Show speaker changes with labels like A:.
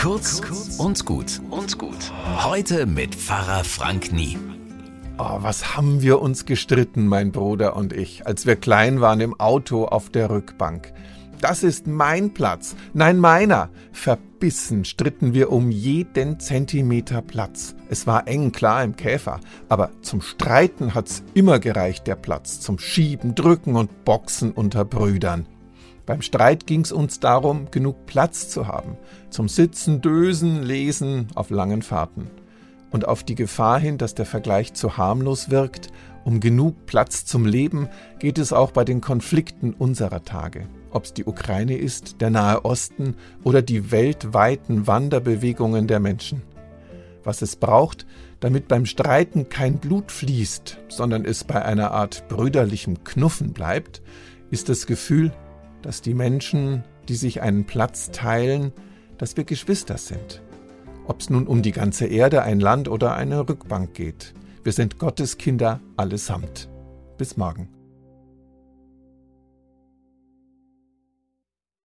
A: Kurz und gut und gut. Heute mit Pfarrer Frank Nie.
B: Oh, was haben wir uns gestritten, mein Bruder und ich, als wir klein waren im Auto auf der Rückbank. Das ist mein Platz, nein meiner. Verbissen stritten wir um jeden Zentimeter Platz. Es war eng, klar im Käfer, aber zum Streiten hat's immer gereicht, der Platz, zum Schieben, Drücken und Boxen unter Brüdern. Beim Streit ging's uns darum, genug Platz zu haben, zum Sitzen, Dösen, Lesen auf langen Fahrten. Und auf die Gefahr hin, dass der Vergleich zu harmlos wirkt, um genug Platz zum Leben geht es auch bei den Konflikten unserer Tage. Ob's die Ukraine ist, der Nahe Osten oder die weltweiten Wanderbewegungen der Menschen. Was es braucht, damit beim Streiten kein Blut fließt, sondern es bei einer Art brüderlichem Knuffen bleibt, ist das Gefühl, dass die Menschen, die sich einen Platz teilen, dass wir Geschwister sind. Ob es nun um die ganze Erde, ein Land oder eine Rückbank geht. Wir sind Gottes Kinder allesamt. Bis morgen.